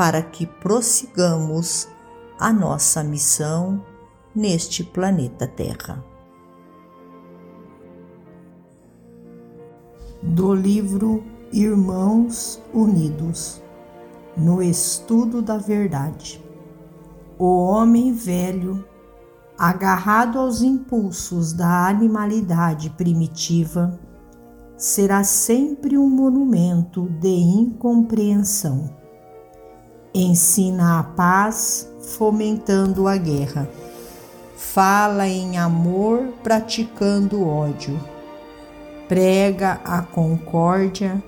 para que prossigamos a nossa missão neste planeta Terra. Do livro Irmãos Unidos, no estudo da verdade. O homem velho, agarrado aos impulsos da animalidade primitiva, será sempre um monumento de incompreensão ensina a paz, fomentando a guerra. Fala em amor, praticando ódio. Prega a concórdia,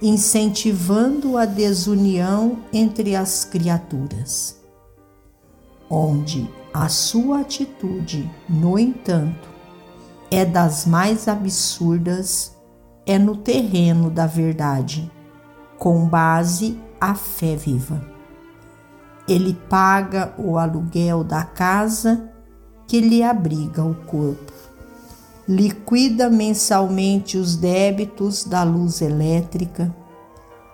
incentivando a desunião entre as criaturas. Onde a sua atitude, no entanto, é das mais absurdas, é no terreno da verdade, com base a fé viva. Ele paga o aluguel da casa que lhe abriga o corpo. Liquida mensalmente os débitos da luz elétrica.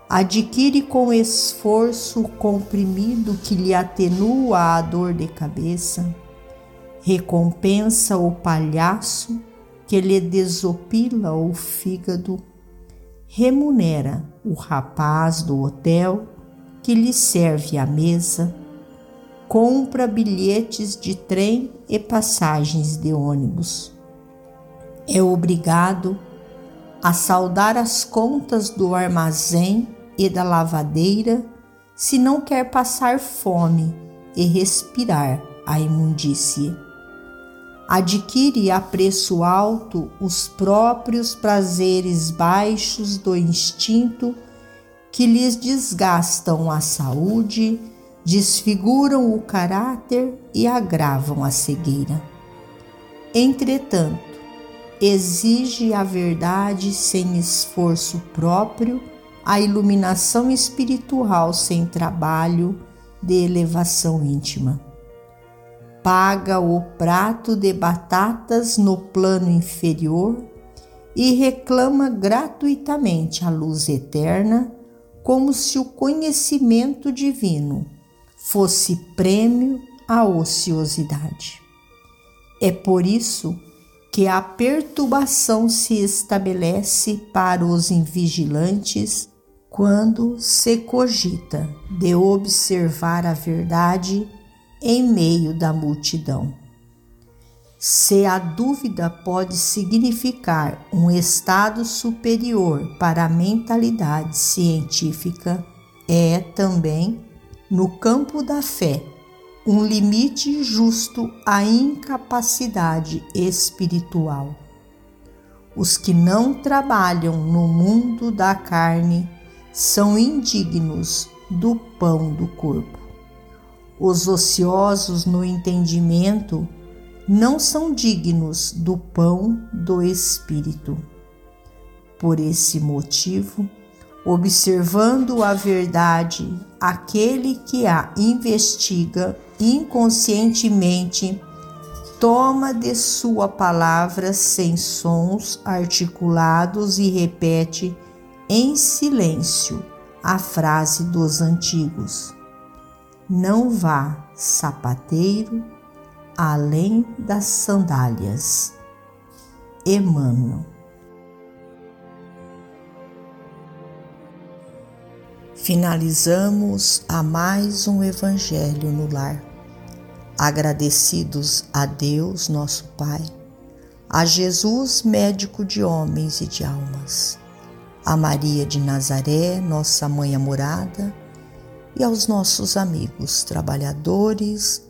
Adquire com esforço o comprimido que lhe atenua a dor de cabeça. Recompensa o palhaço que lhe desopila o fígado. Remunera o rapaz do hotel que lhe serve à mesa, compra bilhetes de trem e passagens de ônibus. É obrigado a saldar as contas do armazém e da lavadeira se não quer passar fome e respirar a imundície. Adquire a preço alto os próprios prazeres baixos do instinto que lhes desgastam a saúde, desfiguram o caráter e agravam a cegueira. Entretanto, exige a verdade sem esforço próprio, a iluminação espiritual sem trabalho de elevação íntima. Paga o prato de batatas no plano inferior e reclama gratuitamente a luz eterna como se o conhecimento divino fosse prêmio à ociosidade. É por isso que a perturbação se estabelece para os invigilantes quando se cogita de observar a verdade em meio da multidão. Se a dúvida pode significar um estado superior para a mentalidade científica, é também, no campo da fé, um limite justo à incapacidade espiritual. Os que não trabalham no mundo da carne são indignos do pão do corpo. Os ociosos no entendimento não são dignos do pão do Espírito. Por esse motivo, observando a verdade, aquele que a investiga inconscientemente toma de sua palavra sem sons articulados e repete em silêncio a frase dos antigos: Não vá, sapateiro, além das sandálias. Emmanuel. Finalizamos a mais um Evangelho no Lar. agradecidos a Deus, nosso Pai, a Jesus, médico de homens e de almas, a Maria de Nazaré, nossa mãe amorada, e aos nossos amigos trabalhadores